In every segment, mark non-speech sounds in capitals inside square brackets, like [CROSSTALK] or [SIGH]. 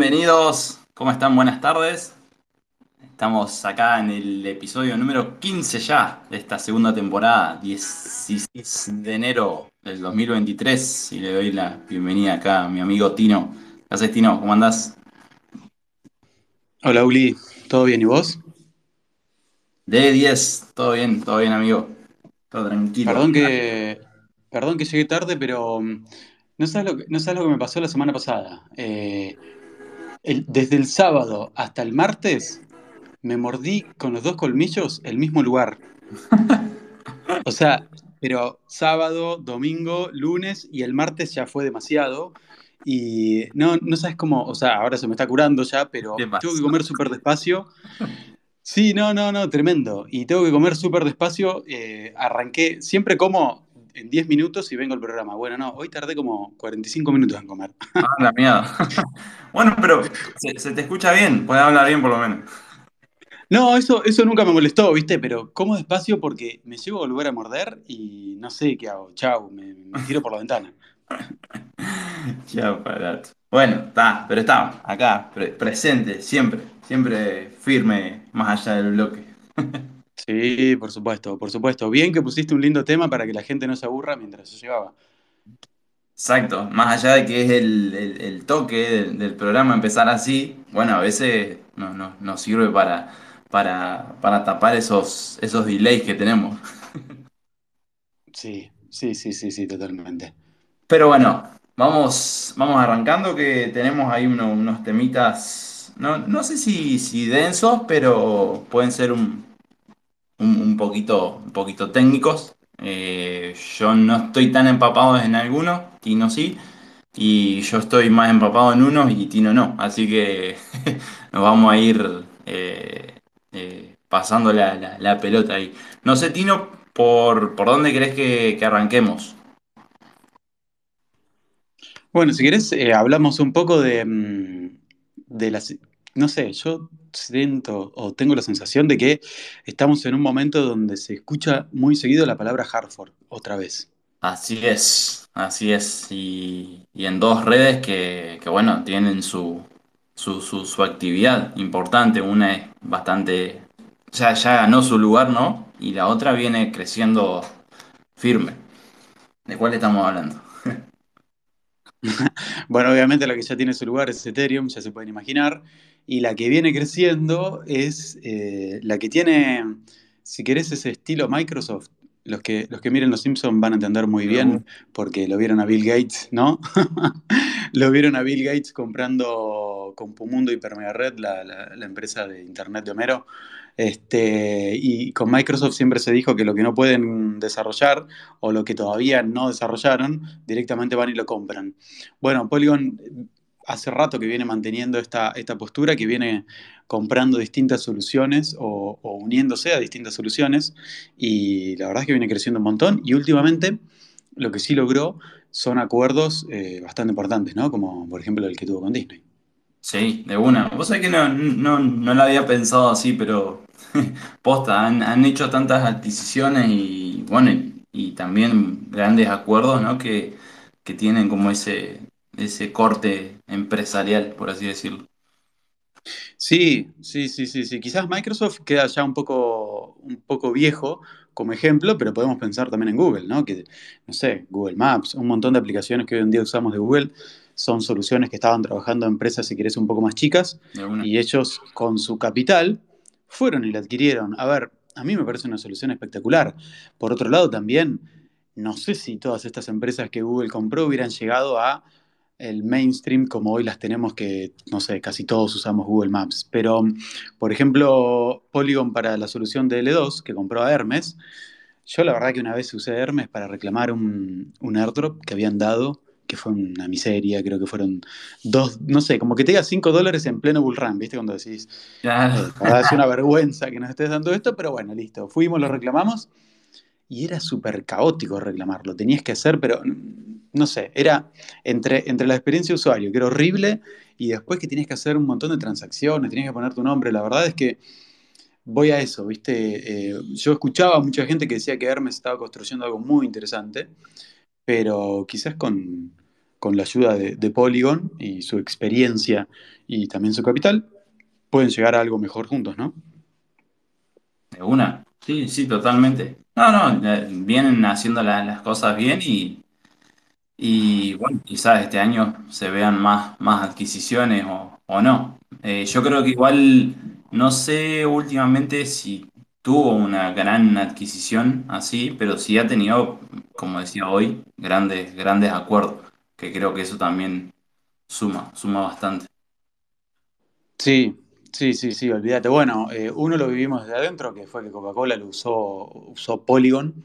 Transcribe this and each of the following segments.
bienvenidos. ¿Cómo están? Buenas tardes. Estamos acá en el episodio número 15 ya de esta segunda temporada, 16 de enero del 2023. Y le doy la bienvenida acá a mi amigo Tino. ¿Qué haces, Tino? ¿Cómo andás? Hola, Uli. ¿Todo bien? ¿Y vos? De 10. Todo bien, todo bien, amigo. Todo tranquilo. Perdón que, perdón que llegué tarde, pero mm, no sabes, lo que, no sabes lo que me pasó la semana pasada. Eh, el- desde el sábado hasta el martes me mordí con los dos colmillos el mismo lugar. [LAUGHS] O sea, pero sábado, domingo, lunes y el martes ya fue demasiado. Y no, no sabes cómo, o sea, ahora se me está curando ya, pero ¿Qué tengo que comer súper despacio. Sí, no, no, no, tremendo. Y tengo que comer súper despacio. eh, arranqué, siempre como en 10 minutos y vengo al programa. Bueno, no, hoy tardé como 45 minutos en comer. Ah, la mierda. [LAUGHS] Bueno, pero se, se te escucha bien, puedes hablar bien por lo menos. No, eso, eso nunca me molestó, ¿viste? Pero como despacio porque me llevo a volver a morder y no sé qué hago. Chau, me, me tiro por la ventana. [LAUGHS] Ya, barato. Bueno, está, pero está acá, pre- presente, siempre, siempre firme, más allá del bloque. [LAUGHS] Sí, por supuesto, por supuesto. Bien que pusiste un lindo tema para que la gente no se aburra mientras yo llevaba. Exacto, más allá de que es el, el- el toque del, del programa empezar así, bueno, a veces no, no- nos sirve para, para, para tapar esos, esos delays que tenemos. [LAUGHS] Sí, sí, sí, sí, sí, totalmente. Pero bueno, vamos, vamos arrancando que tenemos ahí uno- unos temitas, no, no sé si, si densos, pero pueden ser un, un, poquito, un poquito técnicos. Eh, yo no estoy tan empapado en algunos, Tino sí, y yo estoy más empapado en unos y Tino no. Así que [LAUGHS] nos vamos a ir eh, eh, pasando la, pelota ahí. No sé, Tino, ¿por, por dónde crees que, que arranquemos? Bueno, si querés, hablamos un poco de, mm, de las... No sé, yo siento o tengo la sensación de que estamos en un momento donde se escucha muy seguido la palabra Hartford, otra vez. Así es, así es. Y, y en dos redes que, que, bueno, tienen su, su, su, su actividad importante. Una es bastante, ya, ya ganó su lugar, ¿no? Y la otra viene creciendo firme. ¿De cuál estamos hablando? [LAUGHS] Bueno, obviamente la que ya tiene su lugar es Ethereum, ya se pueden imaginar. Y la que viene creciendo es eh, la que tiene, si querés, ese estilo Microsoft. Los que, los que miren Los Simpsons van a entender muy bien porque lo vieron a Bill Gates, ¿no? [LAUGHS] lo vieron a Bill Gates comprando Compumundo Hipermega Red, la, la, la empresa de Internet de Homero. Este, y con Microsoft siempre se dijo que lo que no pueden desarrollar o lo que todavía no desarrollaron, directamente van y lo compran. Bueno, Polygon hace rato que viene manteniendo esta, esta postura, que viene comprando distintas soluciones o, uniéndose a distintas soluciones y la verdad es que viene creciendo un montón y últimamente lo que sí logró son acuerdos eh, bastante importantes, ¿no? Como por ejemplo el que tuvo con Disney. Sí, de una. Vos sabés que no, no, no lo había pensado así, pero [LAUGHS] posta, han, han hecho tantas adquisiciones y bueno, y, y también grandes acuerdos, ¿no? Que, que tienen como ese, ese corte empresarial, por así decirlo. Sí, sí, sí, sí, sí. Quizás Microsoft queda ya un poco, un poco viejo como ejemplo, pero podemos pensar también en Google, ¿no? Que, no sé, Google Maps, un montón de aplicaciones que hoy en día usamos de Google son soluciones que estaban trabajando empresas, si querés, un poco más chicas, y ellos con su capital fueron y la adquirieron. A ver, a mí me parece una solución espectacular. Por otro lado, también, no sé si todas estas empresas que Google compró hubieran llegado a el mainstream como hoy las tenemos que, no sé, casi todos usamos Google Maps. Pero, por ejemplo, Polygon para la solución de L2, que compró a Hermes, yo la verdad que una vez usé Hermes para reclamar un, un airdrop que habían dado, que fue una miseria, creo que fueron dos, no sé, como que te diga 5 dólares en pleno bull run, ¿viste? Cuando decís, Claro. eh, es una vergüenza que nos estés dando esto, pero bueno, listo. Fuimos, lo reclamamos y era súper caótico reclamarlo. Tenías que hacer, pero no sé, era entre, entre la experiencia de usuario, que era horrible, y después que tenías que hacer un montón de transacciones, tenías que poner tu nombre. La verdad es que voy a eso, ¿viste? Eh, yo escuchaba a mucha gente que decía que Hermes estaba construyendo algo muy interesante, pero quizás con, con la ayuda de, de, Polygon y su experiencia y también su capital, pueden llegar a algo mejor juntos, ¿no? De una, sí, sí, totalmente. No, no, vienen haciendo la, las cosas bien y, y bueno, quizás este año se vean más, más adquisiciones o, o no. Eh, yo creo que igual, no sé últimamente si tuvo una gran adquisición así, pero sí ha tenido, como decía hoy, grandes, grandes acuerdos, que creo que eso también suma, suma bastante. Sí, sí, sí, sí, olvídate. Bueno, eh, uno lo vivimos desde adentro, que fue que Coca-Cola lo usó, usó Polygon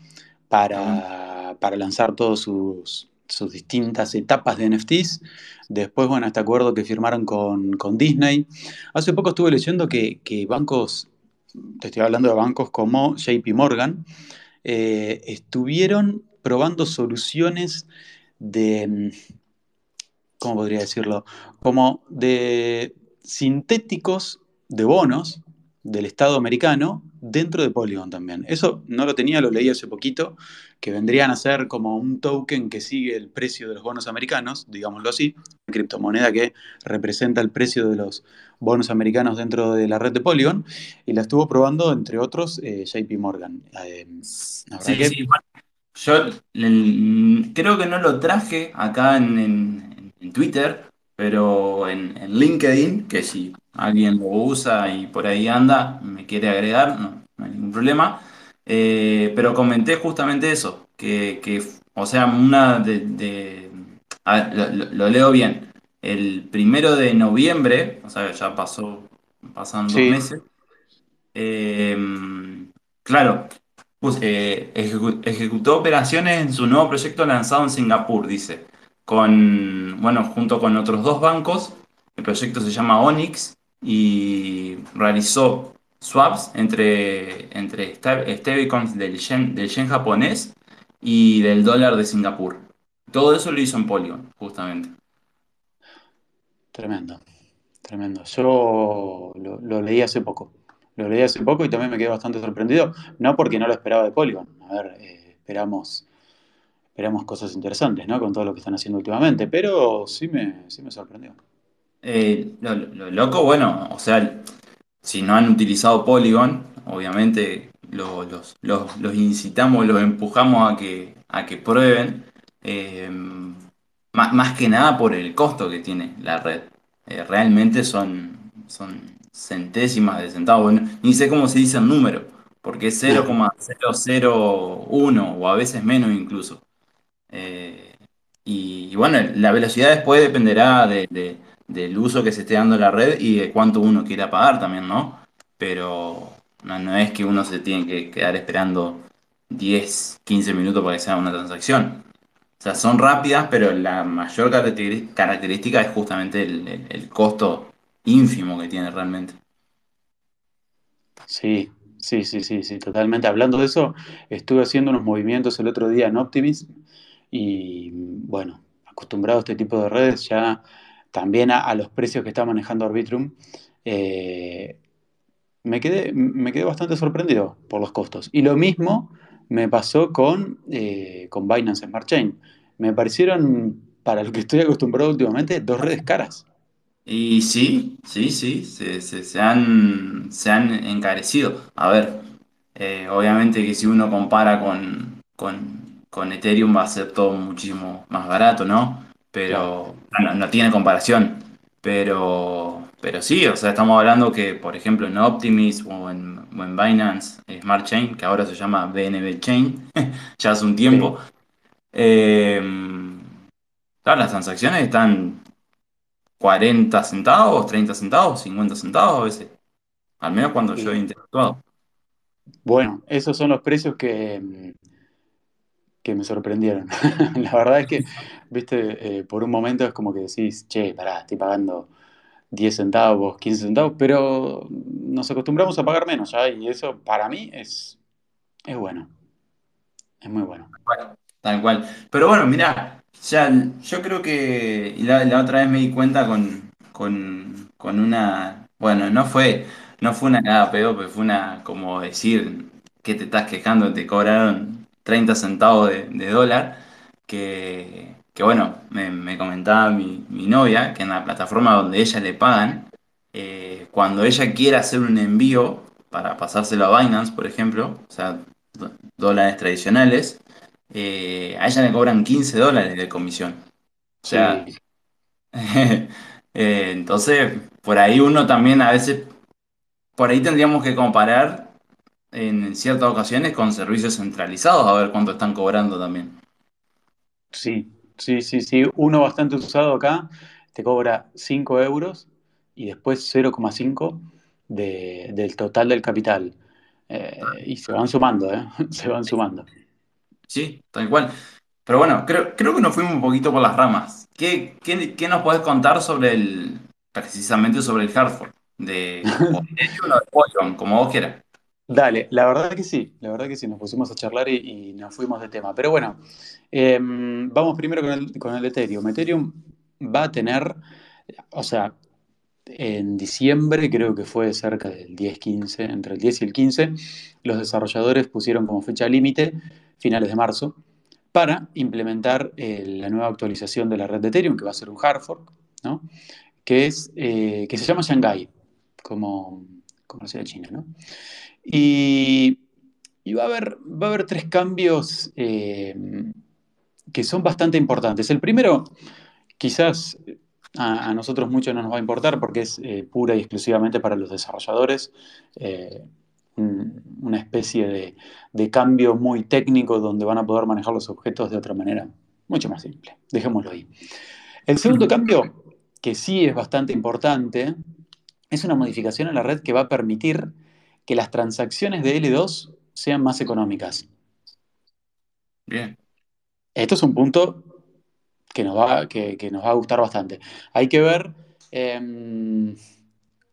para, para lanzar todas sus, sus distintas etapas de NFTs. Después, bueno, este acuerdo que firmaron con, con Disney. Hace poco estuve leyendo que, que bancos, te estoy hablando de bancos como JP Morgan, eh, estuvieron probando soluciones de, ¿cómo podría decirlo? Como de sintéticos de bonos del Estado americano dentro de Polygon también. Eso no lo tenía, lo leí hace poquito, que vendrían a ser como un token que sigue el precio de los bonos americanos, digámoslo así, una criptomoneda que representa el precio de los bonos americanos dentro de la red de Polygon, y la estuvo probando, entre otros, eh, JP Morgan. Eh, sí, que... sí, yo creo que no lo traje acá en, en, en Twitter, pero en, en, LinkedIn, que si alguien lo usa y por ahí anda, me quiere agregar, no, no hay ningún problema. Eh, pero comenté justamente eso, que, que o sea, una de... de a ver, lo, lo, leo bien. El primero de noviembre, o sea, ya pasó, pasan dos meses, eh, claro, pues, eh, ejecu- ejecutó operaciones en su nuevo proyecto lanzado en Singapur, dice, con, bueno, junto con otros dos bancos. El proyecto se llama Onyx y realizó swaps entre, entre sta- stablecoins del yen, japonés y del dólar de Singapur. Todo eso lo hizo en Polygon, justamente. tremendo, tremendo. Yo lo, lo leí hace poco. Lo leí hace poco y también me quedé bastante sorprendido, no porque no lo esperaba de Polygon. A ver, eh, esperamos, esperamos cosas interesantes, ¿no? Con todo lo que están haciendo últimamente, pero sí me, sí me sorprendió. Eh, lo, lo loco, bueno, o sea, si no han utilizado Polygon, obviamente lo- los, los- los incitamos, los empujamos a que, a que prueben, eh, má- más, que nada por el costo que tiene la red. Eh, realmente son, son centésimas de centavos, Bueno, ni sé cómo se dice el número, porque es cero coma cero cero uno o a veces menos incluso. Eh, y, bueno, la velocidad después dependerá de, de- del uso que se esté dando la red y de cuánto uno quiera pagar también, ¿no? Pero no, es que uno se tiene que quedar esperando 10 15 minutos para que sea una transacción. O sea, son rápidas, pero la mayor característica es justamente el, el- el costo ínfimo que tiene realmente. Sí, sí, sí, sí, sí, totalmente. Hablando de eso, estuve haciendo unos movimientos el otro día en Optimism y bueno, acostumbrado a este tipo de redes, ya también a, los precios que está manejando Arbitrum, eh, me quedé, me quedé bastante sorprendido por los costos. Y lo mismo me pasó con, eh, con Binance Smart Chain. Me parecieron, para lo que estoy acostumbrado últimamente, dos redes caras. Y sí, sí, sí, se, se- se han, se han encarecido. A ver, eh, obviamente que si uno compara con, con, con Ethereum va a ser todo muchísimo más barato, ¿no? Pero no, no tiene comparación. Pero, pero sí, o sea, estamos hablando que, por ejemplo, en Optimism o en, o en Binance Smart Chain, que ahora se llama BNB Chain, [LAUGHS] ya hace un sí. tiempo, eh, claro, las transacciones están 40 centavos, 30 centavos, 50 centavos a veces. Al menos cuando yo he interactuado. bueno, esos son los precios que, que me sorprendieron. [LAUGHS] La verdad es que, viste, eh, por un momento es como que decís, che, pará, estoy pagando 10 centavos, 15 centavos, pero nos acostumbramos a pagar menos ya, y eso para mí es, es bueno, es muy bueno. Bueno, tal cual. Pero bueno, mirá, ya yo creo que la, la otra vez me di cuenta con, con, con una. Bueno, no fue, no fue una cagada pedo, pero fue una como decir que te estás quejando, te cobraron 30 centavos de, de dólar. Que, que bueno, me, me comentaba mi, mi novia que en la plataforma donde ella le pagan, eh, cuando ella quiere hacer un envío para pasárselo a Binance, por ejemplo, o sea, dólares tradicionales eh, a ella le cobran 15 dólares de comisión. O sea, Sí, [LAUGHS] eh, entonces por ahí uno también a veces, por ahí tendríamos que comparar en ciertas ocasiones con servicios centralizados a ver cuánto están cobrando también. Sí, sí, sí, sí. Uno bastante usado acá te cobra 5 euros y después 0,5 de, del total del capital. Eh, y se van sumando, ¿eh? [LAUGHS] Se van sumando. Sí, tal cual. Pero bueno, creo, creo que nos fuimos un poquito por las ramas. ¿Qué, qué, qué nos podés contar sobre el, precisamente sobre el Hartford? De, o de Polygon, como vos quieras. Dale, la verdad que sí, la verdad que sí, nos pusimos a charlar y, nos fuimos de tema. Pero bueno, eh, vamos primero con el, con el Ethereum. Ethereum va a tener, o sea, en diciembre, creo que fue cerca del 10-15, entre el 10 y el 15, los desarrolladores pusieron como fecha límite finales de marzo para implementar eh, la nueva actualización de la red de Ethereum, que va a ser un hard fork, ¿no? que, es, eh, que se llama Shanghai, como, de China. ¿no? Y, y va, a haber, va a haber tres cambios eh, que son bastante importantes. El primero, quizás a, a, nosotros mucho no nos va a importar porque es eh, pura y exclusivamente para los desarrolladores. Eh, una especie de, de, cambio muy técnico donde van a poder manejar los objetos de otra manera mucho más simple. Dejémoslo ahí. El segundo [LAUGHS] cambio, que sí es bastante importante, es una modificación en la red que va a permitir que las transacciones de L2 sean más económicas. Bien. Esto es un punto que nos va, que, que nos va a gustar bastante. Hay que ver eh,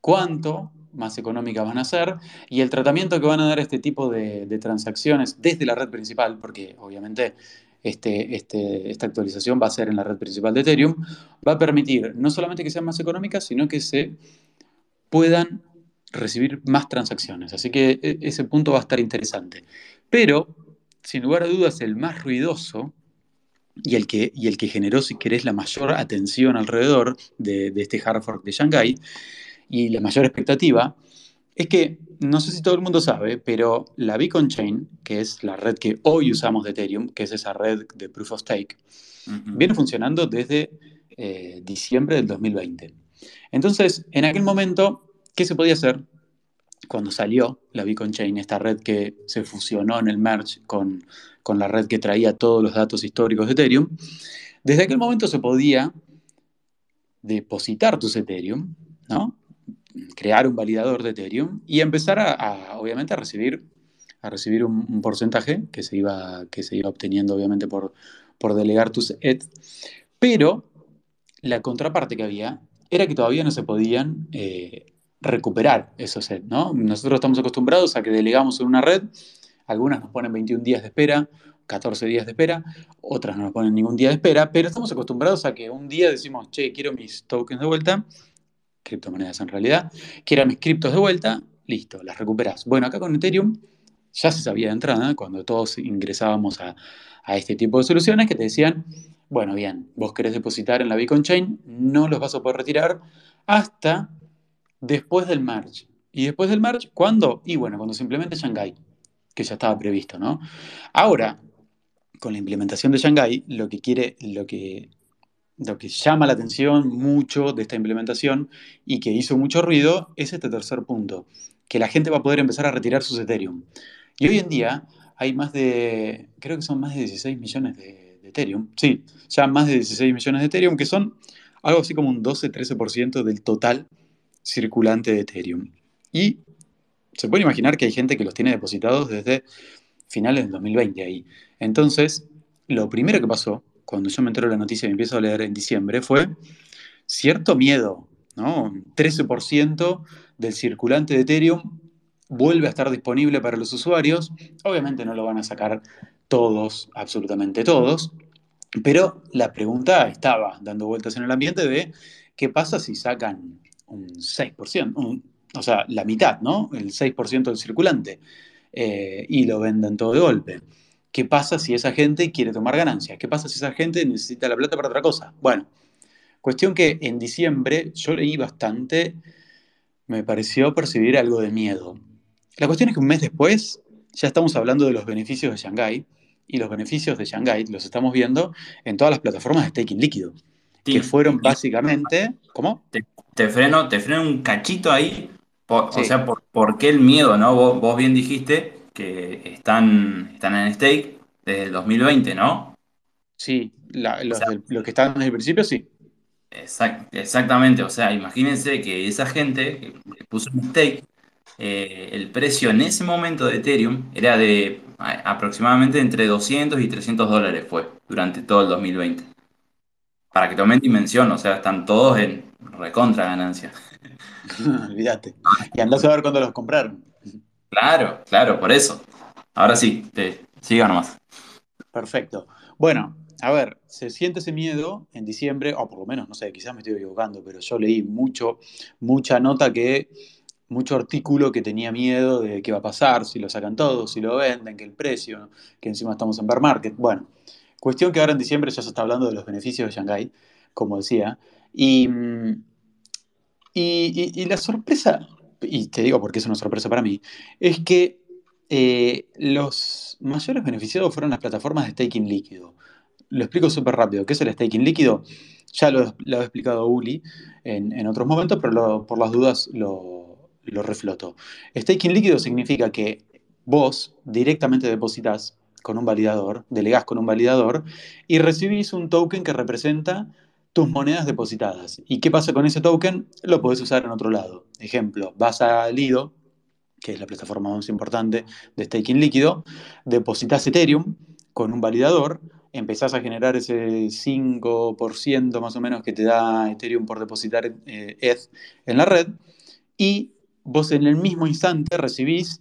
cuánto más económicas van a ser y el tratamiento que van a dar este tipo de, de transacciones desde la red principal, porque obviamente este, este, esta actualización va a ser en la red principal de Ethereum, va a permitir no solamente que sean más económicas, sino que se puedan recibir más transacciones. Así que e, ese punto va a estar interesante. Pero, sin lugar a dudas, el más ruidoso y el que, y el que generó, si querés, la mayor atención alrededor de, de este hard fork de Shanghai y la mayor expectativa, es que, no sé si todo el mundo sabe, pero la Beacon Chain, que es la red que hoy usamos de Ethereum, que es esa red de Proof of Stake, uh -huh. viene funcionando desde eh, diciembre del 2020. Entonces, en aquel momento, ¿qué se podía hacer? Cuando salió la Beacon Chain, esta red que se fusionó en el merge con, con la red que traía todos los datos históricos de Ethereum, desde aquel momento se podía depositar tus Ethereum, ¿no? crear un validador de Ethereum y empezar a, obviamente, a recibir, a recibir un, un, porcentaje que se iba, que se iba obteniendo, obviamente, por, por delegar tus ETH. Pero la contraparte que había era que todavía no se podían eh, recuperar esos ETH, ¿no? Nosotros estamos acostumbrados a que delegamos en una red, algunas nos ponen 21 días de espera, 14 días de espera, otras no nos ponen ningún día de espera, pero estamos acostumbrados a que un día decimos, che, quiero mis tokens de vuelta, criptomonedas en realidad, que eran mis criptos de vuelta, listo, las recuperas. Bueno, acá con Ethereum ya se sabía de entrada, cuando todos ingresábamos a, a, este tipo de soluciones, que te decían, bueno, bien, vos querés depositar en la Bitcoin Chain, no los vas a poder retirar hasta después del merge. ¿Y después del merge, cuándo? Y bueno, cuando se Shanghai, que ya estaba previsto, ¿no? Ahora, con la implementación de Shanghai, lo que quiere, lo que lo que llama la atención mucho de esta implementación y que hizo mucho ruido es este tercer punto, que la gente va a poder empezar a retirar sus Ethereum. Y hoy en día hay más de, creo que son más de 16 millones de, Ethereum, sí, ya más de 16 millones de Ethereum, que son algo así como un 12-13% del total circulante de Ethereum. Y se puede imaginar que hay gente que los tiene depositados desde finales del 2020 ahí. Entonces, lo primero que pasó cuando yo me entero la noticia y me empiezo a leer en diciembre, fue cierto miedo, ¿no? 13% del circulante de Ethereum vuelve a estar disponible para los usuarios. Obviamente no lo van a sacar todos, absolutamente todos, pero la pregunta estaba dando vueltas en el ambiente de qué pasa si sacan un 6%, un, o sea, la mitad, ¿no? El 6% del circulante eh, y lo venden todo de golpe. ¿Qué pasa si esa gente quiere tomar ganancias? ¿Qué pasa si esa gente necesita la plata para otra cosa? Bueno, cuestión que en diciembre yo leí bastante, me pareció percibir algo de miedo. La cuestión es que un mes después ya estamos hablando de los beneficios de Shanghai y los beneficios de Shanghai los estamos viendo en todas las plataformas de staking líquido, sí, que fueron básicamente... ¿Cómo? Te, te, freno, te freno un cachito ahí Por- o sea, por, ¿por qué el miedo, no? Vos, vos bien dijiste que están, están en stake desde el 2020, ¿no? sí, la- O los, sea, del- los que estaban desde el principio, sí. exact- exactamente. O sea, imagínense que esa gente que puso un stake, eh, el precio en ese momento de Ethereum era de aproximadamente entre 200 y 300 dólares fue durante todo el 2020. Para que tomen dimensión, o sea, están todos en recontra ganancia. [LAUGHS] Olvídate. Y andás a ver cuándo los compraron. Claro, claro, por eso. Ahora sí, te, siga nomás. Perfecto. Bueno, a ver, se siente ese miedo en diciembre, o por lo menos, no sé, quizás me estoy equivocando, pero yo leí mucho, mucha nota que, mucho artículo que tenía miedo de qué va a pasar, si lo sacan todos, si lo venden, que el precio, que encima estamos en bear market. Bueno, cuestión que ahora en diciembre ya se está hablando de los beneficios de Shanghái, como decía, y, mm, y, y- la sorpresa, y te digo porque es una sorpresa para mí, es que eh, los mayores beneficiados fueron las plataformas de staking líquido. Lo explico súper rápido. ¿Qué es el staking líquido? Ya lo, ha explicado Uli en, otros momentos, pero por las dudas lo, lo refloto. Staking líquido significa que vos directamente depositas con un validador, delegás con un validador y recibís un token que representa tus monedas depositadas. ¿Y qué pasa con ese token? Lo podés usar en otro lado. Ejemplo, vas a Lido, que es la plataforma más importante de staking líquido, depositas Ethereum con un validador, empezás a generar ese 5% más o menos que te da Ethereum por depositar ETH en la red, y vos en el mismo instante recibís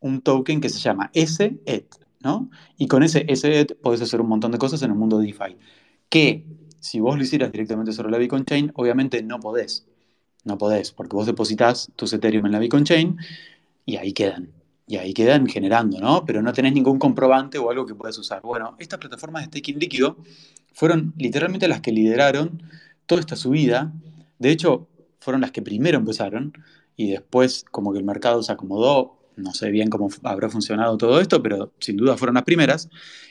un token que se llama SETH, ¿no? Y con ese SETH podés hacer un montón de cosas en el mundo DeFi, que si vos lo hicieras directamente sobre la Bitcoin Chain, obviamente no podés. No podés, porque vos depositas tus Ethereum en la Bitcoin Chain y ahí quedan. Y ahí quedan generando, ¿no? Pero no tenés ningún comprobante o algo que puedas usar. Bueno, estas plataformas de staking líquido fueron literalmente las que lideraron toda esta subida. De hecho, fueron las que primero empezaron y después como que el mercado se acomodó. No sé bien cómo habrá funcionado todo esto, pero sin duda fueron las primeras.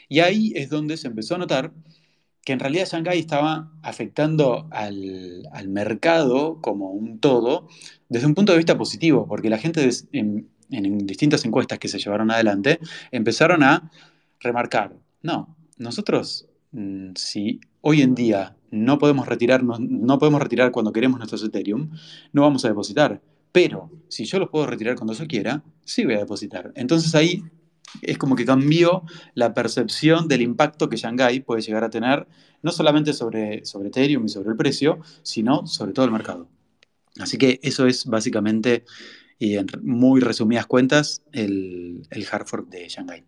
Y ahí es donde se empezó a notar que en realidad Shanghái estaba afectando al, al mercado como un todo desde un punto de vista positivo, porque la gente des- en, en distintas encuestas que se llevaron adelante empezaron a remarcar, no, nosotros mm, si hoy en día no podemos retirarnos, no podemos retirar cuando queremos nuestros Ethereum, no vamos a depositar. Pero si yo los puedo retirar cuando yo quiera, sí voy a depositar. Entonces ahí es como que cambió la percepción del impacto que Shanghái puede llegar a tener, no solamente sobre, sobre Ethereum y sobre el precio, sino sobre todo el mercado. Así que eso es básicamente, y en muy resumidas cuentas, el, el hard fork de Shanghái.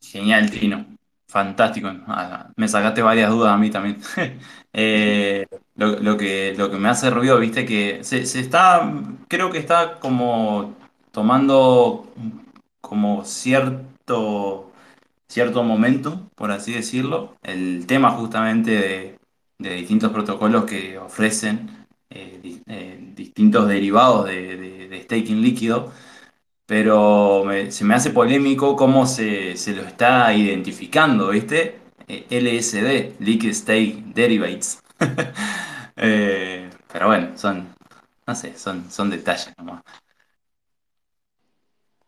Genial, Trino. Fantástico. Ah, me sacaste varias dudas a mí también. [LAUGHS] Eh, lo, que, lo que me hace ruido, viste, que se, se está, creo que está como tomando como cierto, cierto momento, por así decirlo, el tema justamente de, de distintos protocolos que ofrecen eh, eh, distintos derivados de, de- staking líquido pero me- se me hace polémico cómo se, se lo está identificando, ¿viste? Eh, LSD, Liquid State Derivatives. [LAUGHS] Eh, pero bueno, son, no sé, son, son detalles nomás.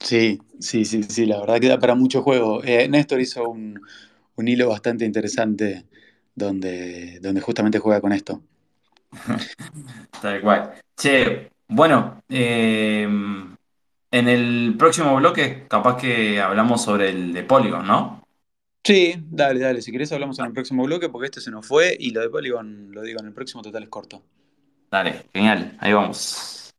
Sí, sí, sí, sí, la verdad que da para mucho juego. Eh, Néstor hizo un, un hilo bastante interesante donde, donde justamente juega con esto. [LAUGHS] Tal cual. Che, bueno, eh, en el próximo bloque capaz que hablamos sobre el de Polygon, ¿no? Sí, dale, dale. Si querés hablamos en el próximo bloque porque este se nos fue y lo de Polygon, lo digo, en el próximo total es corto. Dale, genial, ahí vamos.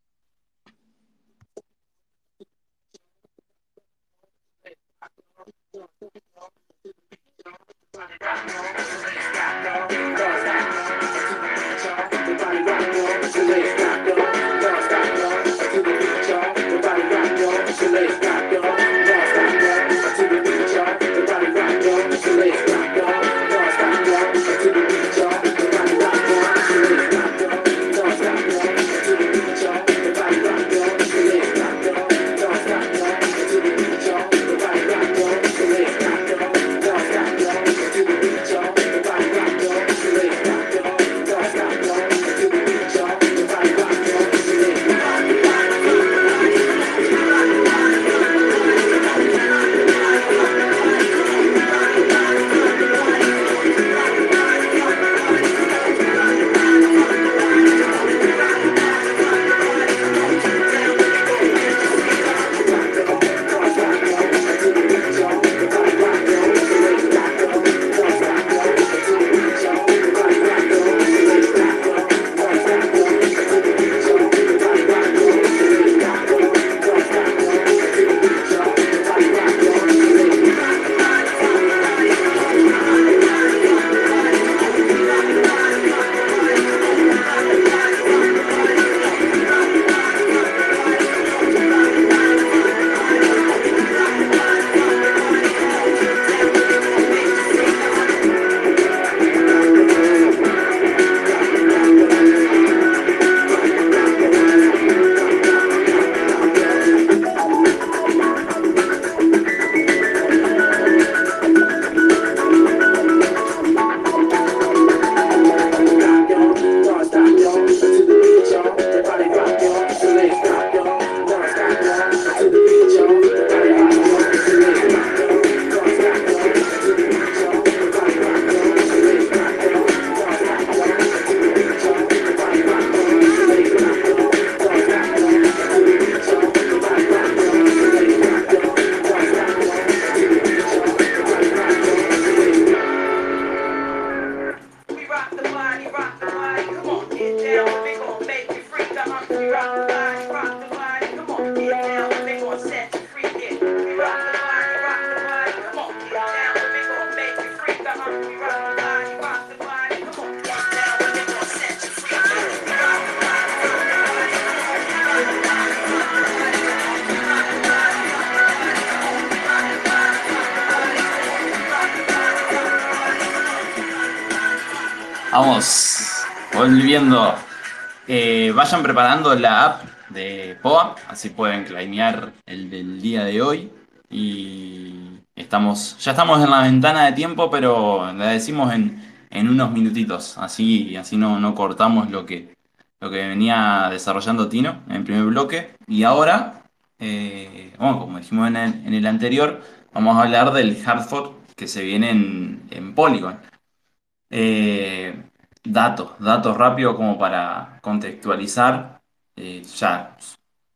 Vayan preparando la app de POA, así pueden claimear el del día de hoy. Y estamos, ya estamos en la ventana de tiempo, pero la decimos en, en unos minutitos, así, así no, no cortamos lo que, lo que venía desarrollando Tino en el primer bloque. Y ahora, eh, como dijimos en el, en el anterior, vamos a hablar del hard que se viene en, en Polygon. Eh, datos, datos rápidos como para contextualizar. Eh, ya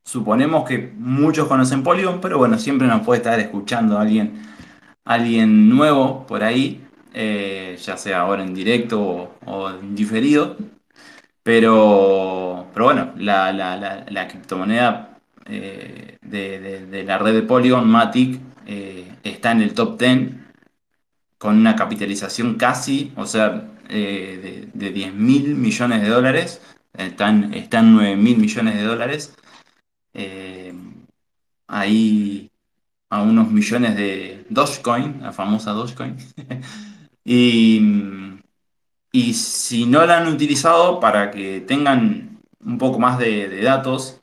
suponemos que muchos conocen Polygon, pero bueno, siempre nos puede estar escuchando alguien, alguien nuevo por ahí, eh, ya sea ahora en directo o, en diferido. Pero, pero bueno, la, la, criptomoneda de, de, la red de Polygon, Matic, está en el top 10 con una capitalización casi, o sea, eh, de, 10 mil millones de dólares, están, están 9 mil millones de dólares, eh, ahí a unos millones de Dogecoin, la famosa Dogecoin, [LAUGHS] y, y si no la han utilizado para que tengan un poco más de, datos,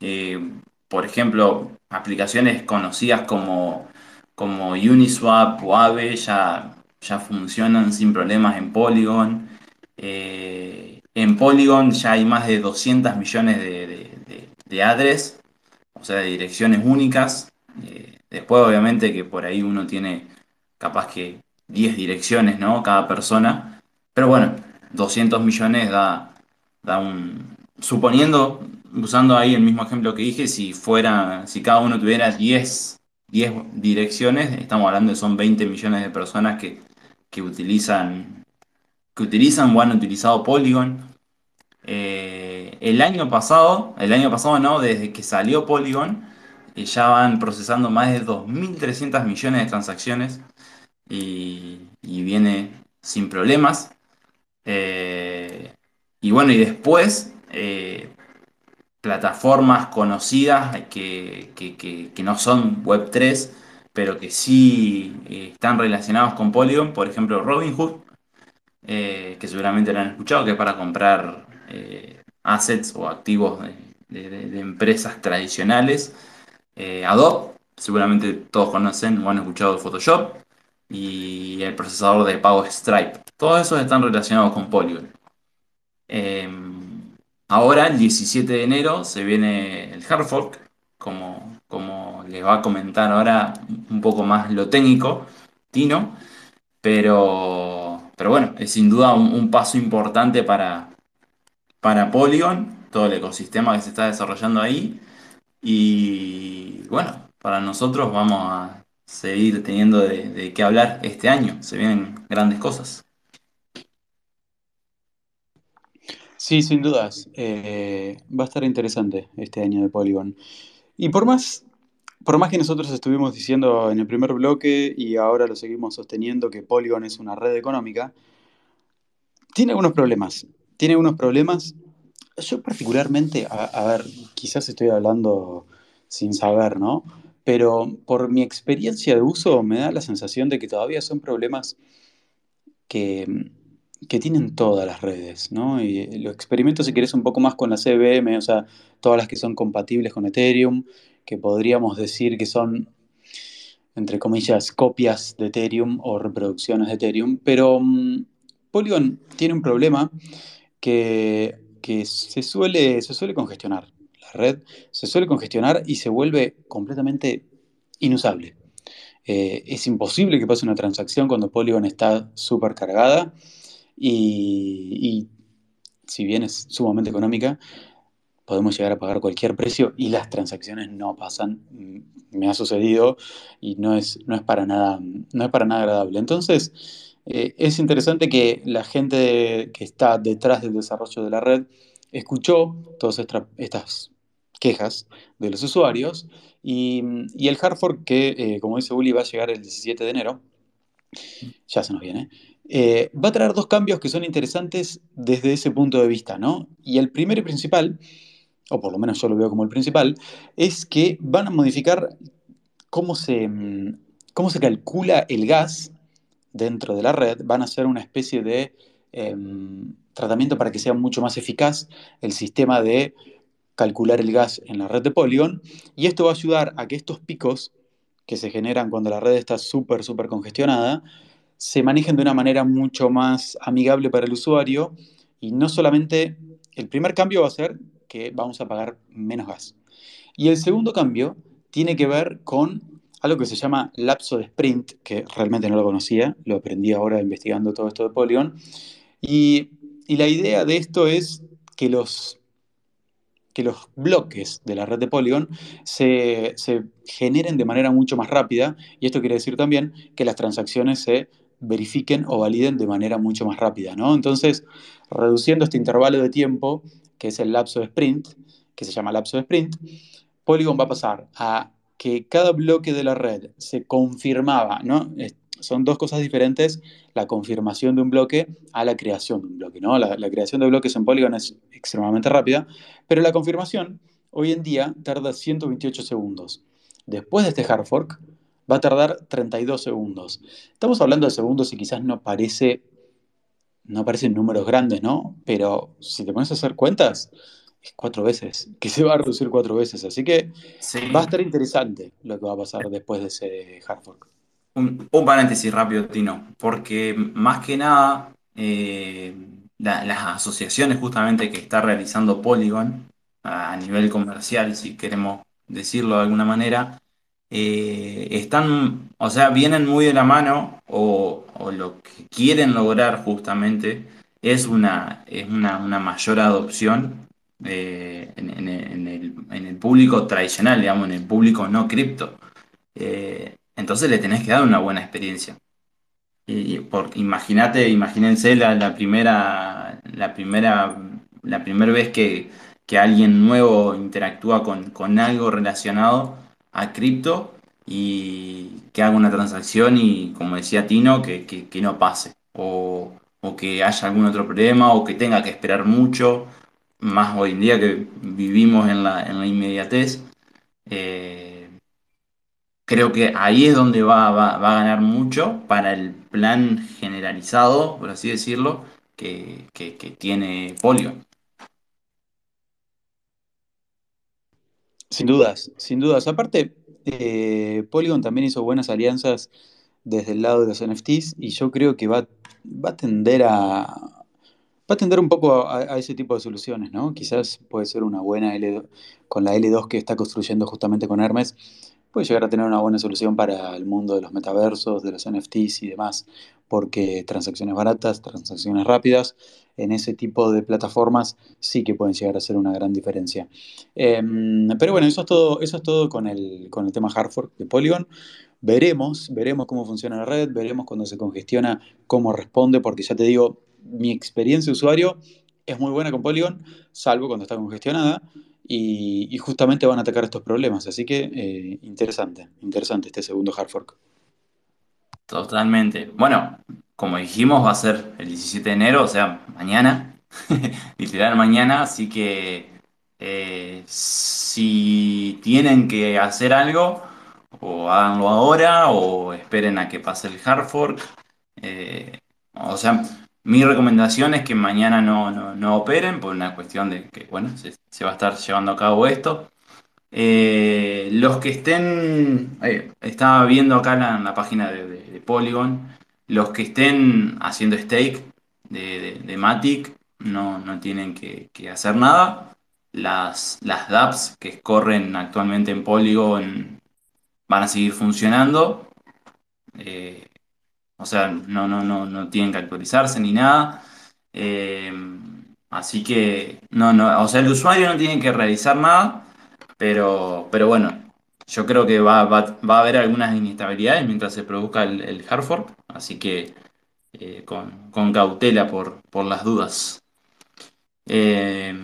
eh, por ejemplo, aplicaciones conocidas como como Uniswap o Aave ya, ya funcionan sin problemas en Polygon. Eh, en Polygon ya hay más de 200 millones de, de, address, o sea, de direcciones únicas. Eh, después, obviamente, que por ahí uno tiene capaz que 10 direcciones, ¿no? Cada persona. Pero bueno, 200 millones da, da un... Suponiendo, usando ahí el mismo ejemplo que dije, si fuera, si cada uno tuviera 10 10 direcciones, estamos hablando de son 20 millones de personas que, utilizan que utilizan o han utilizado Polygon. Eh, el año pasado, el año pasado no, desde que salió Polygon, eh, ya van procesando más de 2.300 millones de transacciones y, viene sin problemas. Eh, y bueno, y después plataformas conocidas que, no son Web3, pero que sí eh, están relacionados con Polygon, por ejemplo Robinhood, eh, que seguramente lo han escuchado, que es para comprar eh, assets o activos de, empresas tradicionales. Adobe, seguramente todos conocen o han escuchado Photoshop, y el procesador de pago Stripe. Todos esos están relacionados con Polygon. Em, Ahora, el 17 de enero, se viene el hard fork, como, como les va a comentar ahora un poco más lo técnico, Tino, pero, pero bueno, es sin duda un, paso importante para, para Polygon, todo el ecosistema que se está desarrollando ahí, y bueno, para nosotros vamos a seguir teniendo de, qué hablar este año, se vienen grandes cosas. Sí, sin dudas. Eh, va a estar interesante este año de Polygon. Y por más, por más que nosotros estuvimos diciendo en el primer bloque y ahora lo seguimos sosteniendo que Polygon es una red económica, tiene algunos problemas. Tiene algunos problemas. Yo particularmente, a, ver, quizás estoy hablando sin saber, ¿no? Pero por mi experiencia de uso me da la sensación de que todavía son problemas que que tienen todas las redes, ¿no? Y lo experimento, si querés, un poco más con la CBM, o sea, todas las que son compatibles con Ethereum, que podríamos decir que son, entre comillas, copias de Ethereum o reproducciones de Ethereum, pero mm, Polygon tiene un problema que, se, suele, se suele congestionar. La red se suele congestionar y se vuelve completamente inusable. Eh, es imposible que pase una transacción cuando Polygon está súper cargada y, si bien es sumamente económica, podemos llegar a pagar cualquier precio y las transacciones no pasan. Me ha sucedido y no es, no es, para, nada, no es para nada agradable. Entonces, Eh, es interesante que la gente que está detrás del desarrollo de la red escuchó todas estas quejas de los usuarios y, y el hard fork que, eh, como dice Uli, va a llegar el 17 de enero, ya se nos viene, eh, va a traer dos cambios que son interesantes desde ese punto de vista, ¿no? Y el primero y principal, o por lo menos yo lo veo como el principal, es que van a modificar cómo se, mm, cómo se calcula el gas dentro de la red, van a hacer una especie de em, tratamiento para que sea mucho más eficaz el sistema de calcular el gas en la red de Polygon. Y esto va a ayudar a que estos picos que se generan cuando la red está súper, súper congestionada, se manejen de una manera mucho más amigable para el usuario. Y no solamente, el primer cambio va a ser que vamos a pagar menos gas. Y el segundo cambio tiene que ver con algo que se llama lapso de sprint, que realmente no lo conocía, lo aprendí ahora investigando todo esto de Polygon. Y, la idea de esto es que los, que los bloques de la red de Polygon se, se generen de manera mucho más rápida, y esto quiere decir también que las transacciones se verifiquen o validen de manera mucho más rápida, ¿no? Entonces, reduciendo este intervalo de tiempo, que es el lapso de sprint, que se llama lapso de sprint, Polygon va a pasar a que cada bloque de la red se confirmaba, ¿no? Son dos cosas diferentes, la confirmación de un bloque a la creación de un bloque, ¿no? La, la creación de bloques en Polygon es extremadamente rápida, pero la confirmación hoy en día tarda 128 segundos. Después de este hard fork va a tardar 32 segundos. Estamos hablando de segundos y quizás no parece, no parecen números grandes, ¿no? Pero si te pones a hacer cuentas, es cuatro veces, que se va a reducir cuatro veces. Así que Sí. va a estar interesante lo que va a pasar después de ese hard fork. Un, un paréntesis rápido, Tino, porque más que nada eh, la- las asociaciones justamente que está realizando Polygon a, a nivel comercial, si queremos decirlo de alguna manera, eh, están, o sea, vienen muy de la mano o, lo que quieren lograr justamente es una, es una, una mayor adopción eh, en, el, en el- público tradicional, digamos, en el público no cripto. Eh, entonces le tenés que dar una buena experiencia. Y, imagínate, imagínense la, la primera, la primera, la primera vez que, que alguien nuevo interactúa con, con algo relacionado a cripto y que haga una transacción y, como decía Tino, que, que- no pase. O, o que haya algún otro problema o que tenga que esperar mucho, más hoy en día que vivimos en la, en la inmediatez. Eh, Creo que ahí es donde va, va- va a ganar mucho para el plan generalizado, por así decirlo, que, que- tiene Polygon. Sin dudas, sin dudas. Aparte, eh, Polygon también hizo buenas alianzas desde el lado de los NFTs y yo creo que va, va a tender a, va a tender un poco a, a ese tipo de soluciones, ¿no? Quizás puede ser una buena L2, con la L2 que está construyendo justamente con Hermes, puede llegar a tener una buena solución para el mundo de los metaversos, de los NFTs y demás, porque transacciones baratas, transacciones rápidas, en ese tipo de plataformas sí que pueden llegar a ser una gran diferencia. Eh, pero bueno, eso es todo, eso es todo con el, con el tema hard fork de Polygon. Veremos, veremos cómo funciona la red, veremos cuando se congestiona cómo responde, porque ya te digo, mi experiencia de usuario es muy buena con Polygon, salvo cuando está congestionada, y, justamente van a atacar estos problemas. Así que eh, interesante, interesante este segundo hard fork. Totalmente. Bueno, como dijimos, va a ser el 17 de enero, o sea, mañana, [LAUGHS] literal mañana, así que eh, si tienen que hacer algo, o háganlo ahora, o esperen a que pase el hard fork. Eh, o sea, mi recomendación es que mañana no, no, no operen por una cuestión de que, bueno, se, va a estar llevando a cabo esto. Eh, los que estén, eh, estaba viendo acá la, la página de, Polygon, los que estén haciendo stake de, Matic no, no tienen que, que hacer nada. Las, las dApps que corren actualmente en Polygon van a seguir funcionando. Eh, o sea, no, no, no, no tienen que actualizarse ni nada. Eh, así que, no, no, o sea, el usuario no tiene que realizar nada. Pero, pero bueno, yo creo que va, va- va a haber algunas inestabilidades mientras se produzca el, el hard fork, así que eh, con, con cautela por, por las dudas. Eh,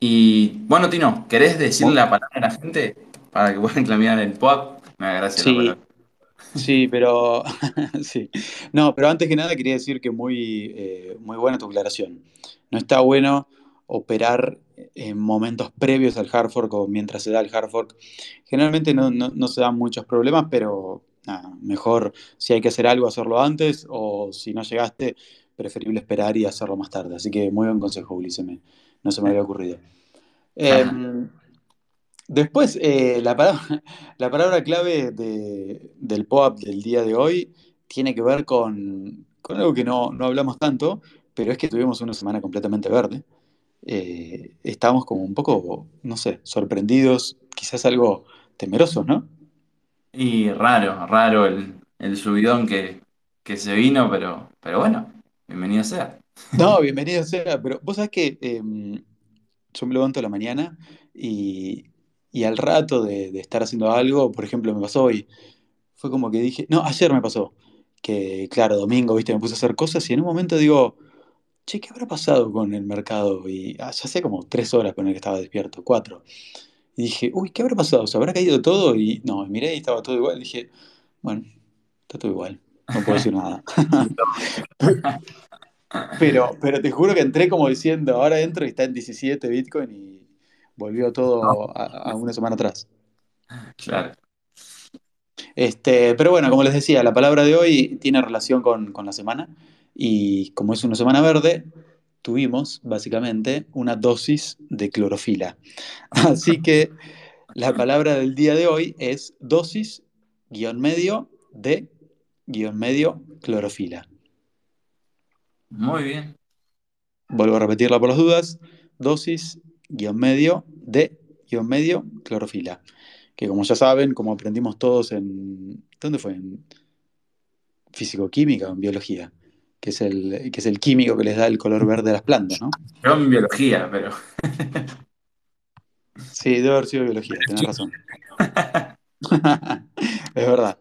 y bueno, Tino, ¿querés decirle la palabra a la gente para que puedan clamiar el POAP? Me da gracia la Sí, palabra. Sí, pero [LAUGHS] sí. No, pero antes que nada quería decir que muy, eh, muy buena tu aclaración. No está bueno operar en momentos previos al hard fork o mientras se da el hard fork. Generalmente no, no- no se dan muchos problemas, pero nada, mejor si hay que hacer algo, hacerlo antes, o si no llegaste, preferible esperar y hacerlo más tarde. Así que muy buen consejo, Ulises, no se me había ocurrido. [LAUGHS] Em, Después, eh, la palabra, [LAUGHS] la palabra clave de- del POAP del día de hoy tiene que ver con, con algo que no, no hablamos tanto, pero es que tuvimos una semana completamente verde. Eh, estábamos como un poco, no sé, sorprendidos, quizás algo temerosos, ¿no? Y raro, raro el, el subidón que, que se vino, pero, pero bueno, bienvenido sea. No, [LAUGHS] bienvenido sea, pero vos sabés que em, yo me levanto a la mañana y, y al rato de, de estar haciendo algo, por ejemplo, me pasó hoy, fue como que dije, no, ayer me pasó, que claro, domingo, viste, me puse a hacer cosas y en un momento digo, che, ¿qué habrá pasado con el mercado? Y ah, ya hace como tres horas con el que estaba despierto, cuatro. Y dije, uy, ¿qué habrá pasado? ¿Se habrá caído todo? Y no, miré y estaba todo igual. dije, bueno, está todo igual, no puedo decir nada. [LAUGHS] Pero, pero te juro que entré como diciendo, ahora entro y está en 17 Bitcoin y volvió todo a, a una semana atrás. Claro. Este, pero bueno, como les decía, la palabra de hoy tiene relación con, con la semana y como es una semana verde, tuvimos básicamente una dosis de clorofila. [LAUGHS] Así que la palabra del día de hoy es dosis guion medio de guion medio clorofila. Muy bien. Vuelvo a repetirla por las dudas. Dosis, guion medio, de, guion medio, clorofila. Que como ya saben, como aprendimos todos en... ¿Dónde fue? En físico-química o en biología. Que es, el, que es el químico que les da el color verde a las plantas, ¿no? Yo en biología, pero [LAUGHS] Sí, debe haber sido biología, tenés razón. [LAUGHS] es verdad.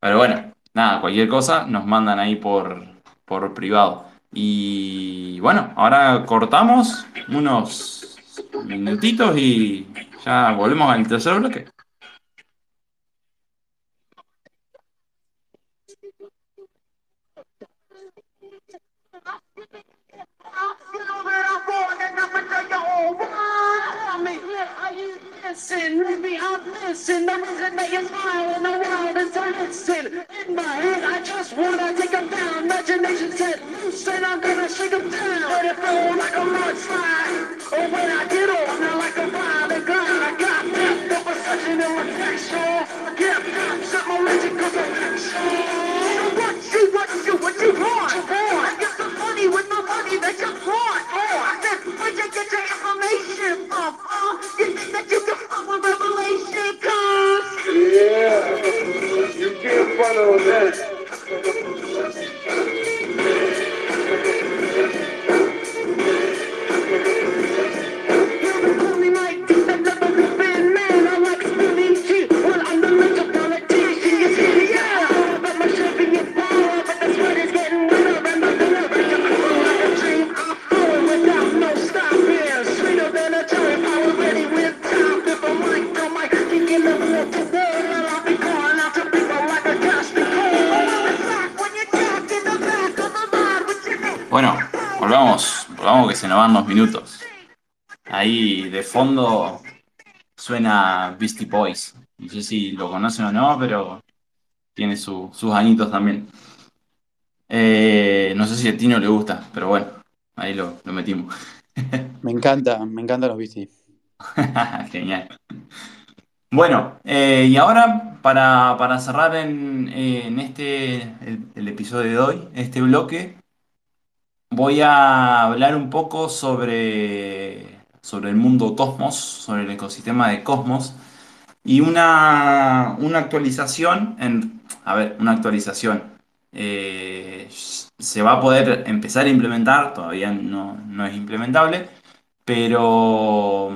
Pero bueno, nada, cualquier cosa nos mandan ahí por, por privado. Y bueno, ahora cortamos unos minutitos y ya volvemos al tercer bloque. Missing the reason that you smile in the world is to listen. In my head, I just wanna take take 'em down. Imagination said, loosen, I'm gonna shake 'em down. Let it flow like a mudslide. Oh, when I get on, I like a violent glide. I got that of a session in reflection. Get that, set my magic cause I'm action. What you, what you, what you want? I get some money with my money that you want you Yeah, you can't follow that. Bueno, volvamos, volvamos que se nos van los minutos. Ahí de fondo suena Beastie Boys. No sé si lo conocen o no, pero tiene su- sus añitos también. Eh, no sé si a Tino le gusta, pero bueno, ahí lo, lo metimos. Me encanta, me encantan los bici. [LAUGHS] Genial. Bueno, eh, y ahora para, para cerrar en, en este el, el episodio de hoy, este bloque, voy a hablar un poco sobre, sobre el mundo Cosmos, sobre el ecosistema de Cosmos y una, una actualización, en, a ver, una actualización. eh, se va a poder empezar a implementar, todavía no, no es implementable, pero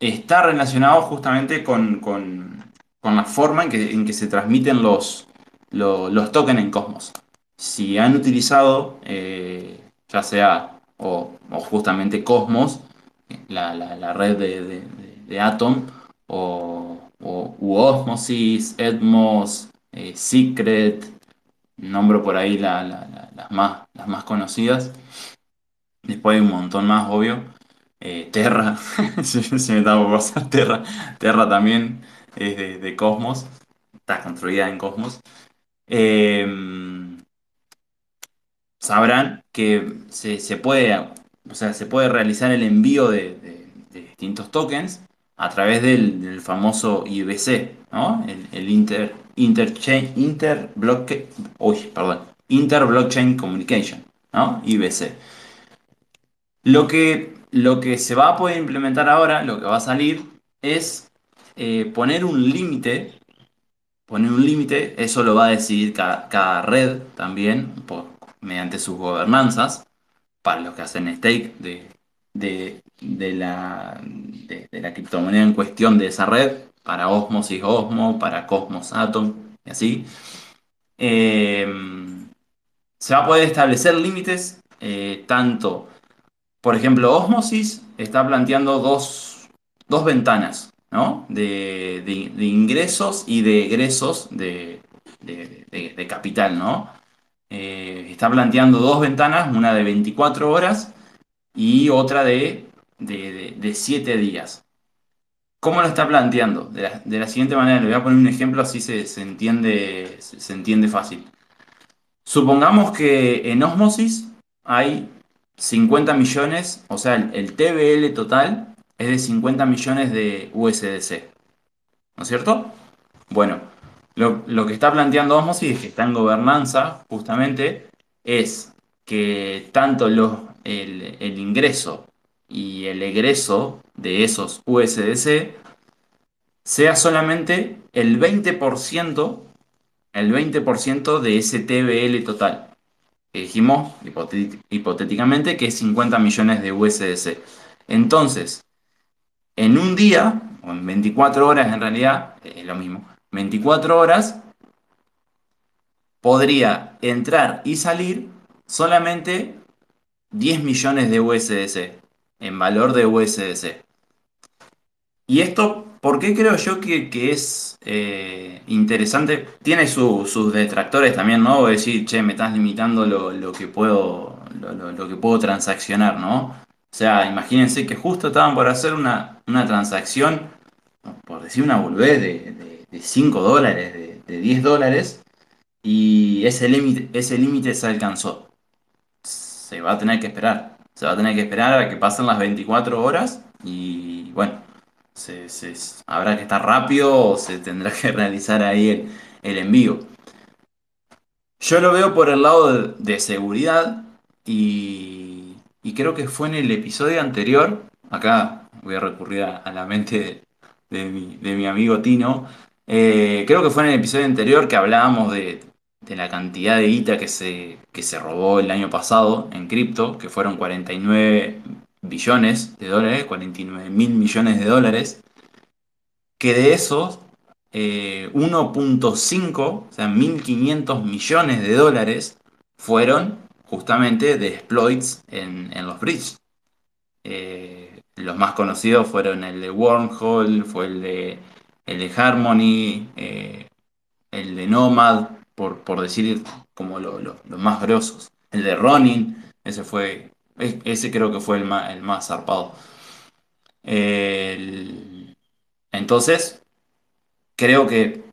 está relacionado justamente con, con- con la forma en que, en que se transmiten los, lo- los tokens en Cosmos. Si han utilizado, eh, ya sea o, justamente Cosmos, la, la- red de, de- Atom, o, o Osmosis, Edmos, eh, Secret, nombro por ahí la- la- la- las, más, las más conocidas. Después hay un montón más, obvio. Eh, Terra, [LAUGHS] se, me estaba por pasar Terra. Terra también es de, Cosmos, está construida en Cosmos. Sabrán que se, se puede, o sea, se puede realizar el envío de, distintos tokens a través del, famoso IBC, ¿no? El, el Inter, Interchain, Interblockchain, uy, perdón, Interblockchain Communication, ¿no? IBC. Lo que, lo que se va a poder implementar ahora, lo que va a salir, es eh, poner un límite poner un límite, eso lo va a decidir cada, cada red también, por- mediante sus gobernanzas, para los que hacen stake de, de, la, de, la criptomoneda en cuestión de esa red, para Osmosis Osmo, para Cosmos Atom y así. Eh, se va a poder establecer límites, eh, tanto, por ejemplo, Osmosis está planteando dos, dos ventanas, ¿no? De, de- de ingresos y de egresos de- de capital, ¿no? Eh, está planteando dos ventanas, una de 24 horas y otra de, de, de- de 7 días. ¿Cómo lo está planteando? De la, siguiente manera, le voy a poner un ejemplo así se, se entiende, se, se entiende fácil. Supongamos que en Osmosis hay 50 millones, o sea, el, el TBL total es de 50 millones de USDC. ¿No es cierto? Bueno, lo, lo que está planteando Osmosis, que está en gobernanza, justamente, es que tanto los, el, el ingreso y el egreso de esos USDC sea solamente el 20%, el 20% de ese TBL total. Que dijimos hipotéticamente que es 50 millones de USDC. Entonces, en un día, o en 24 horas en realidad, es lo mismo, 24 horas podría entrar y salir solamente 10 millones de USDC en valor de USDC. Y esto, ¿por qué creo yo que, que es eh, interesante? Tiene su- sus detractores también, ¿no? Decir, che, me estás limitando lo, lo que puedo, lo, que puedo transaccionar, ¿no? O sea, imagínense que justo estaban por hacer una, una transacción, por decir una de, de, de 5 dólares, de, de 10 dólares, y ese límite ese límite se alcanzó. Se va a tener que esperar. Se va a tener que esperar a que pasen las 24 horas y bueno, se, se- habrá que estar rápido o se tendrá que [LAUGHS] realizar ahí el, envío. Yo lo veo por el lado de, seguridad y, creo que fue en el episodio anterior, acá voy a recurrir a, la mente de mi amigo Tino, eh, creo que fue en el episodio anterior que hablábamos de, la cantidad de guita que se, que se robó el año pasado en cripto, que fueron 49 billones de dólares, 49 mil millones de dólares, que de esos eh, 1.5, o sea, 1.500 millones de dólares fueron justamente de exploits en, en los bridges. Eh, los más conocidos fueron el de Wormhole, fue el de, el de Harmony, eh, el de Nomad, por, por decir como lo- lo- los más grosos. El de Ronin, ese fue, es- ese creo que fue el más, el más zarpado. Entonces, creo que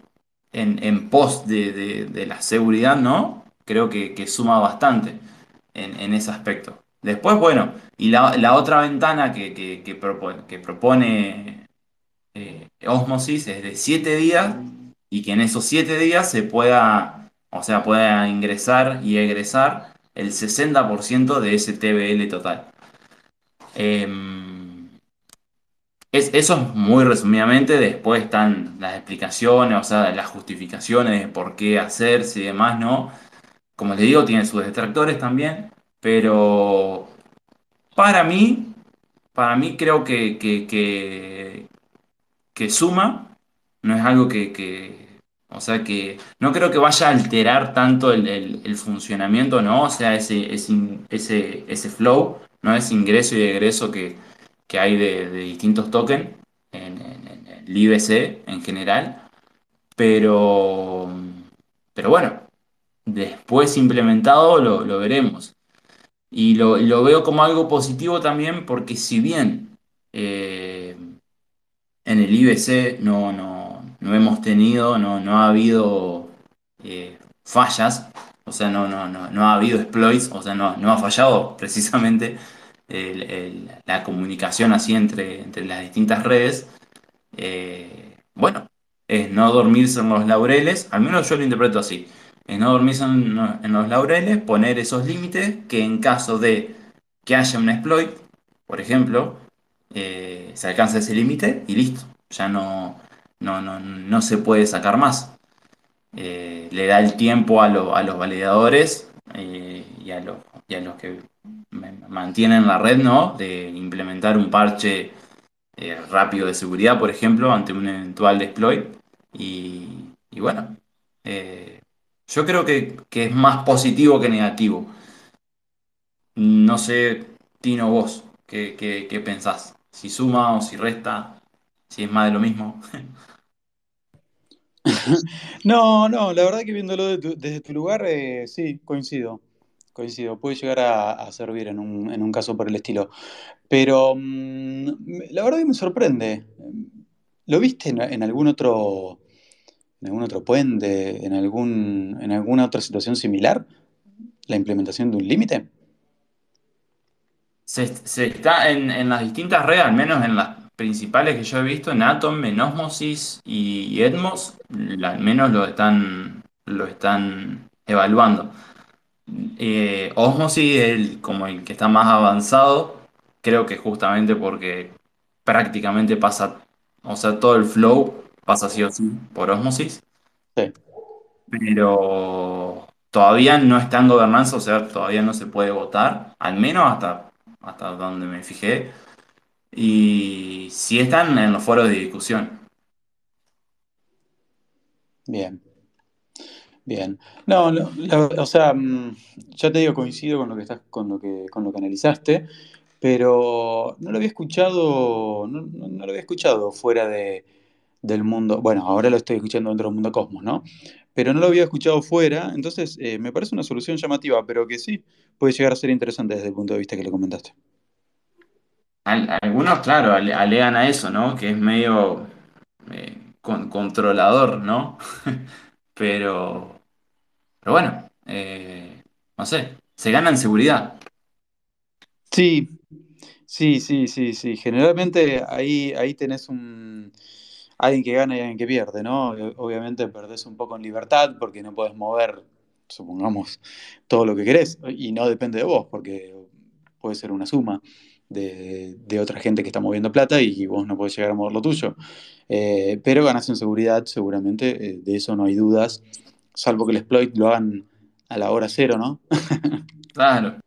en, en pos de, de- de la seguridad, ¿no? Creo que, suma bastante en, en ese aspecto. Después, bueno, y la, la otra ventana que, que- que que propone eh, Osmosis es de 7 días y que en esos 7 días se pueda, o sea, pueda ingresar y egresar el 60% de ese TBL total. Em, es- eso es muy resumidamente, después están las explicaciones, o sea, las justificaciones de por qué hacerse y demás, ¿no? Como les digo, tiene sus detractores también, pero para mí, para mí creo que, que suma, no es algo que, O sea que no creo que vaya a alterar tanto el, funcionamiento, ¿no? O sea, ese, ese, ese, flow, ¿no? Ese ingreso y egreso que, que hay de, distintos tokens en, en- el IBC en general. Pero, pero bueno, después implementado lo, lo veremos. Y lo, lo veo como algo positivo también porque si bien eh, en el IBC no, no, no hemos tenido, no, no ha habido eh, fallas, o sea, no, no, no, no ha habido exploits, o sea, no, no ha fallado [LAUGHS] precisamente la comunicación así entre, entre las distintas redes. Eh, bueno, es no dormirse en los laureles, al menos yo lo interpreto así, es no dormirse en los laureles, poner esos límites que en caso de que haya un exploit, por ejemplo, eh, se alcanza ese límite y listo, ya no, no, no, no se puede sacar más. Eh, le da el tiempo a, lo- a los validadores eh, y, a los, y a los que mantienen la red, ¿no? De implementar un parche rápido de seguridad, por ejemplo, ante un eventual exploit. Y, y bueno, yo creo que, que es más positivo que negativo. No sé, Tino, vos, ¿qué, qué, qué pensás? Si suma o si resta, si es más de lo mismo. [LAUGHS] No, no, la verdad que viéndolo desde tu lugar, eh, sí, coincido. Coincido, puede llegar a, servir en un, en un caso por el estilo. Pero mm, la verdad que me sorprende. ¿Lo viste en, en algún otro, en algún otro puente, en algún, en alguna otra situación similar? ¿La implementación de un límite? Se, se está en, en las distintas redes, al menos en las principales que yo he visto, en Atom, en Osmosis y Edmos, al menos lo están, lo están evaluando. Eh, Osmosis es el, como el que está más avanzado, creo que justamente porque prácticamente pasa, o sea, todo el flow pasa sí o sí por Osmosis, Sí. pero todavía no está en gobernanza, o sea, todavía no se puede votar, al menos hasta, hasta donde me fijé, y sí están en los foros de discusión. Bien, bien. No, no, o sea, mm, ya te digo, coincido con lo que estás, con lo que, con lo que analizaste, pero no lo había escuchado, no- no lo había escuchado fuera de, del mundo. Bueno, ahora lo estoy escuchando dentro del mundo Cosmos, ¿no? Pero no lo había escuchado fuera, entonces eh, me parece una solución llamativa, pero que sí puede llegar a ser interesante desde el punto de vista que le comentaste. Al- algunos, claro, ale- alegan a eso, ¿no? Que es medio eh, con- controlador, ¿no? [LAUGHS] Pero, pero bueno, eh, no sé, se gana en seguridad. Sí, sí, sí, sí, sí. Generalmente ahí, ahí tenés un alguien que gana y alguien que pierde, ¿no? Obviamente perdés un poco en libertad porque no podés mover, supongamos, todo lo que querés y no depende de vos porque puede ser una suma de, de otra gente que está moviendo plata y vos no podés llegar a mover lo tuyo. Eh, pero ganás en seguridad, seguramente, eh, de eso no hay dudas, salvo que el exploit lo hagan a la hora cero, ¿no? [LAUGHS] Claro,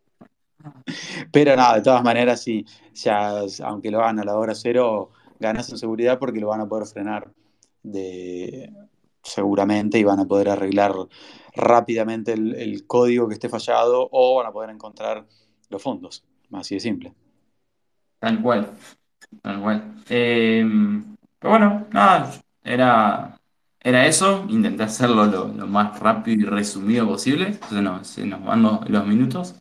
Pero nada, de todas maneras, sí, ya, aunque lo hagan a la hora cero, ganas en seguridad porque lo van a poder frenar de, seguramente y van a poder arreglar rápidamente el, código que esté fallado o van a poder encontrar los fondos. Así de simple. tal cual, tal cual. Eh, pero bueno, nada, era, era eso, intenté hacerlo lo, más rápido y resumido posible, se nos, se nos van los minutos.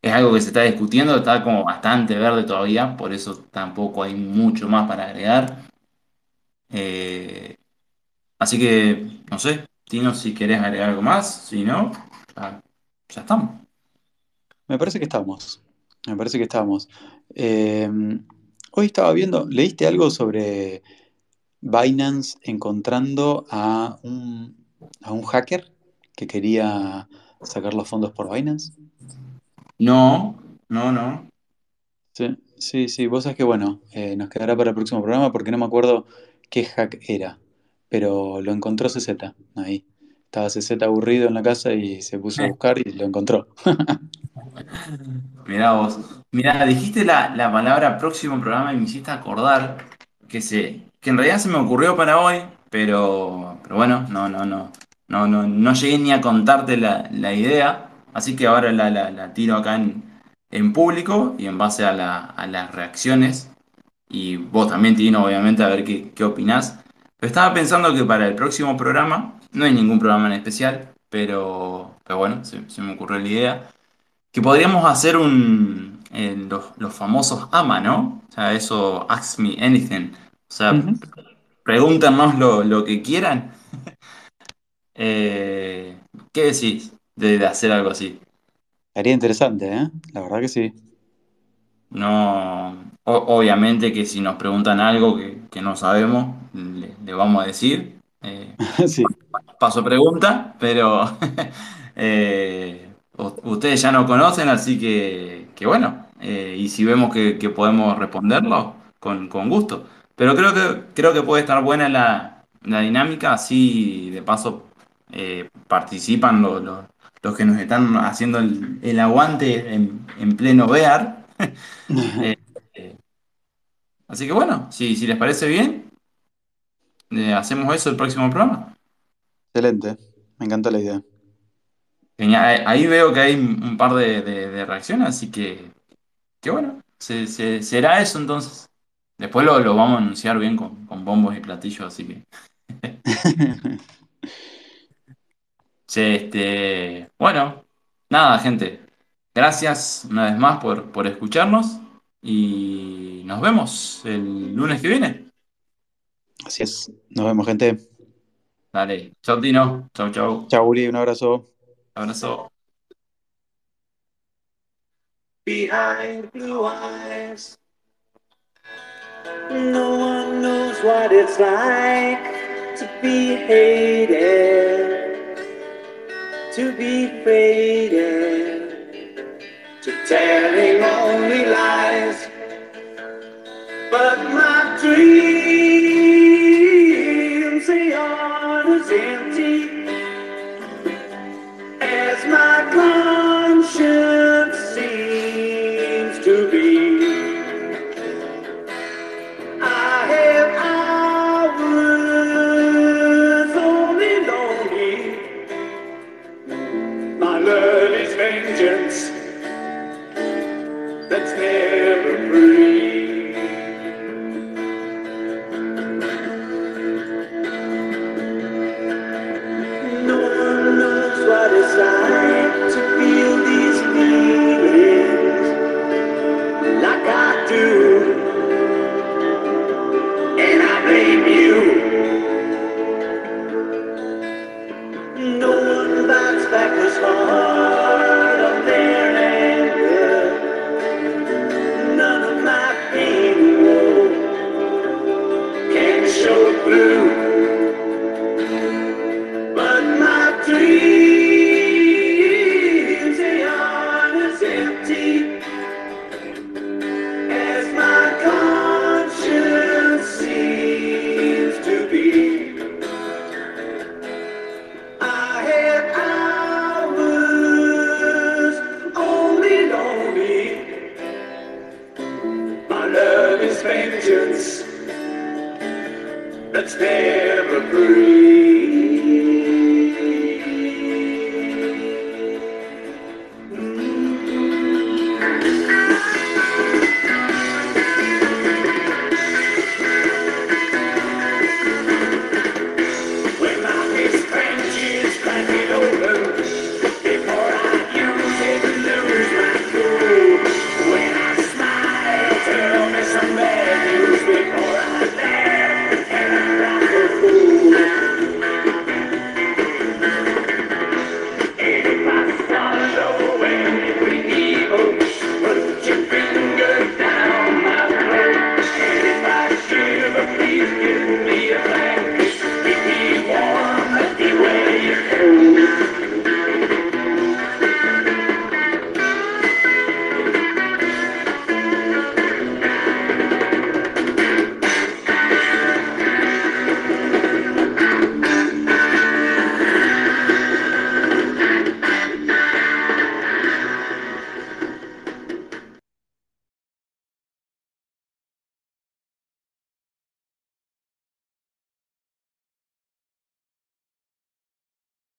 Es algo que se está discutiendo, está como bastante verde todavía, por eso tampoco hay mucho más para agregar. Eh, así que, no sé, Tino, si querés agregar algo más, si no, ya, estamos. Me parece que estamos. Me parece que estamos. Eh, hoy estaba viendo, ¿leíste algo sobre Binance encontrando a un, a un hacker que quería sacar los fondos por Binance? No, no, no. Sí, sí, sí. Vos sabés que, bueno, eh, nos quedará para el próximo programa porque no me acuerdo qué hack era, pero lo encontró CZ ahí. Estaba CZ aburrido en la casa y se puso a buscar y lo encontró. [LAUGHS] Mirá vos. Mirá, dijiste la, la palabra próximo programa y me hiciste acordar que, se, que en realidad se me ocurrió para hoy, pero, pero bueno, no, no, no, no, no, no llegué ni a contarte la, la idea, así que ahora la, la- la tiro acá en, en público y en base a, la- a las reacciones, y vos también, Tino, obviamente, a ver qué, qué opinás. Pero estaba pensando que para el próximo programa, no hay ningún programa en especial, pero, pero bueno, se, se me ocurrió la idea, que podríamos hacer un, eh, los, los famosos AMA, ¿no? O sea, eso, Ask Me Anything. O sea, pregúntanos lo, lo que quieran. [LAUGHS] Eh, ¿qué decís de, de hacer algo así? Estaría interesante, ¿eh? La verdad que sí. No, o- obviamente que si nos preguntan algo que, que no sabemos, le, le vamos a decir. Eh, [LAUGHS] Sí. paso pregunta, pero [LAUGHS] eh, ustedes ya no conocen, así que, que bueno, eh, y si vemos que, que podemos responderlo, con, con gusto. Pero creo que, creo que puede estar buena la, la dinámica, así de paso participan los, los, los que nos están haciendo el, el aguante en, en pleno VR. [LAUGHS] Eh, eh, así que bueno, si, si les parece bien, eh, hacemos eso el próximo programa. Excelente. Me encantó la idea. Genial. Ahí veo que hay un un par de, de- de reacciones, así que, que bueno, se- se- será eso entonces. Después lo, lo vamos a anunciar bien con, con bombos y platillos, así que. [LAUGHS] Che, este, bueno, nada, gente. Gracias una vez más por, por escucharnos y nos vemos el lunes que viene. Así es. Nos vemos, gente. Dale, chau Tino, chau chau, Chau, Uri. Un abrazo. abrazo. behind blue eyes. No one knows what it's like to be hated, to be faded, to telling only lies. But my dreams, they aren't as empty as my conscience three.